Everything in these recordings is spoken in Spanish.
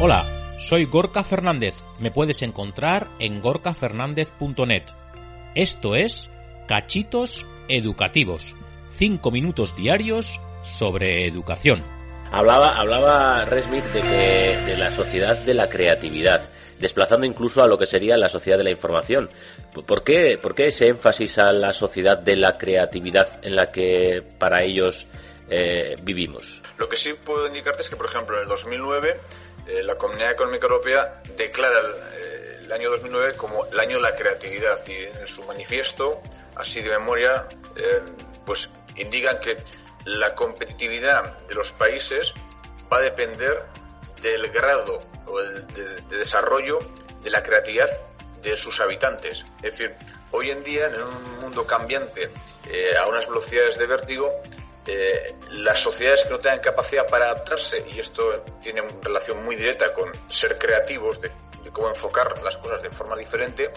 Hola, soy Gorka Fernández. Me puedes encontrar en gorkafernandez.net. Esto es Cachitos Educativos. Cinco minutos diarios sobre educación. Hablaba, hablaba Resmith de, que, de la sociedad de la creatividad, desplazando incluso a lo que sería la sociedad de la información. ¿Por qué, ¿Por qué ese énfasis a la sociedad de la creatividad en la que para ellos eh, vivimos? Lo que sí puedo indicarte es que, por ejemplo, en el 2009 eh, la Comunidad Económica Europea declara el, el, año 2009 como el año de la creatividad y en su manifiesto, así de memoria, eh, pues indican que la competitividad de los países va a depender del grado o de, de desarrollo de la creatividad de sus habitantes. Es decir, hoy en día, en un mundo cambiante, eh, a unas velocidades de vértigo, eh, las sociedades que no tengan capacidad para adaptarse, y esto tiene relación muy directa con ser creativos, de, cómo enfocar las cosas de forma diferente,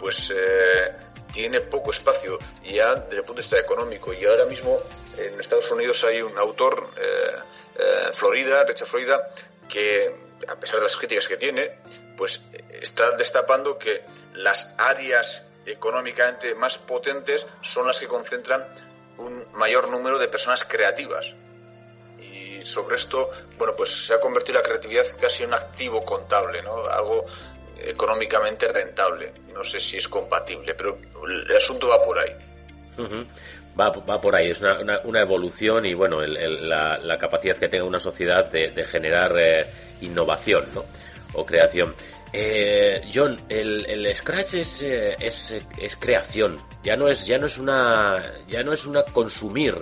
pues eh, tiene poco espacio ya desde el punto de vista económico. Y ahora mismo en Estados Unidos hay un autor, eh, eh, Florida, Richard Florida, que a pesar de las críticas que tiene, pues está destapando que las áreas económicamente más potentes son las que concentran mayor número de personas creativas. Y sobre esto, bueno, pues se ha convertido la creatividad casi en un activo contable, ¿no? Algo económicamente rentable. No sé si es compatible, pero el asunto va por ahí. Va, va, por ahí, es una, una, una evolución y bueno, el, el, la, la, capacidad que tenga una sociedad de, de generar eh, innovación ¿no? o creación. Eh, John, el, Scratch es, eh, es, creación, ya no es, una, consumir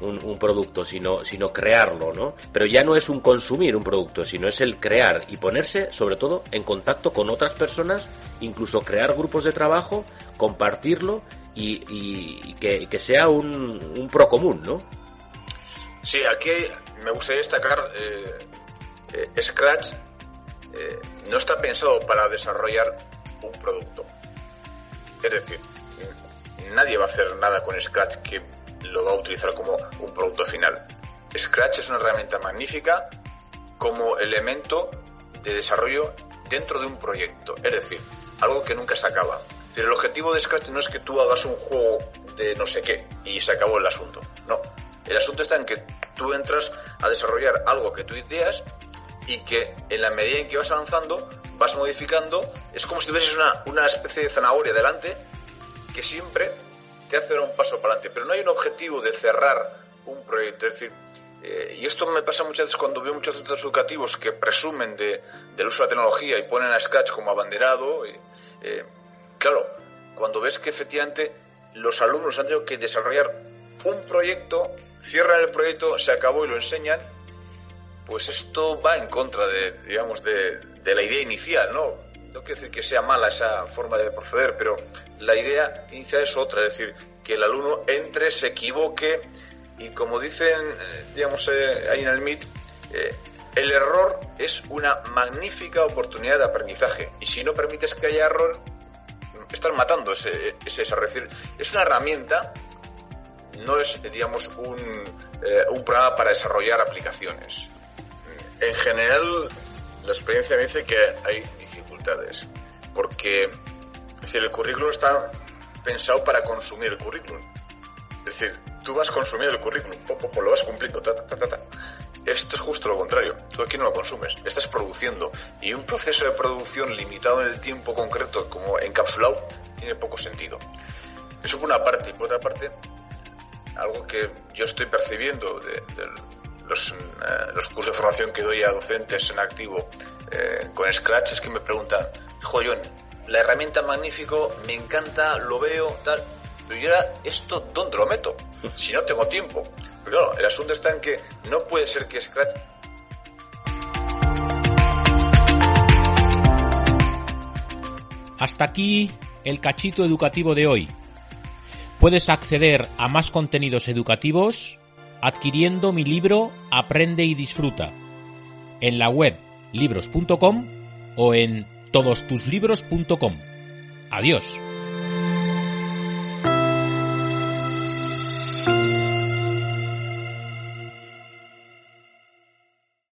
un, un, producto, sino, sino crearlo, ¿no? Pero ya no es un consumir un producto, sino es el crear y ponerse, sobre todo, en contacto con otras personas, incluso crear grupos de trabajo, compartirlo y, que, sea un, un, pro común, ¿no? Sí, aquí me gustaría destacar eh, eh, Scratch eh, no está pensado para desarrollar un producto. Es decir, nadie va a hacer nada con Scratch que lo va a utilizar como un producto final. Scratch es una herramienta magnífica como elemento de desarrollo dentro de un proyecto, es decir, algo que nunca se acaba. Es decir, el objetivo de Scratch no es que tú hagas un juego de no sé qué y se acabó el asunto. No. El asunto está en que tú entras a desarrollar algo que tú ideas y que en la medida en que vas avanzando vas modificando. Es como si tuvieses una, una especie de zanahoria delante que siempre te hace dar un paso para adelante. Pero no hay un objetivo de cerrar un proyecto. Es decir, eh, y esto me pasa muchas veces cuando veo muchos centros educativos que presumen de, del uso de la tecnología y ponen a Scratch como abanderado. Eh, claro, cuando ves que efectivamente los alumnos han tenido que desarrollar un proyecto, cierran el proyecto, se acabó y lo enseñan, pues esto va en contra de, digamos, de, de la idea inicial, ¿no? No quiero decir que sea mala esa forma de proceder, pero la idea inicial es otra, es decir, que el alumno entre, se equivoque y como dicen, digamos, eh, ahí en el MIT, eh, el error es una magnífica oportunidad de aprendizaje y si no permites que haya error, estás matando ese, ese desarrollo. Es, decir, es una herramienta, no es, digamos, un, eh, un programa para desarrollar aplicaciones. En general, la experiencia me dice que hay dificultades, porque es decir, el currículum está pensado para consumir el currículum. Es decir, tú vas consumiendo el currículum, po, lo vas cumpliendo, ta, ta, ta, ta. Esto es justo lo contrario. Tú aquí no lo consumes, estás produciendo. Y un proceso de producción limitado en el tiempo concreto, como encapsulado, tiene poco sentido. Eso por una parte. Y por otra parte, algo que yo estoy percibiendo de, de pues, eh, los, cursos de formación que doy a docentes en activo eh, con Scratch es que me preguntan, joder, la herramienta magnífico, me encanta, lo veo, tal, pero yo ahora esto, ¿dónde lo meto? Si no tengo tiempo. Pero claro, el asunto está en que no puede ser que Scratch Hasta aquí el cachito educativo de hoy. Puedes acceder a más contenidos educativos adquiriendo mi libro Aprende y disfruta en la web libros.com o en todostuslibros.com. Adiós.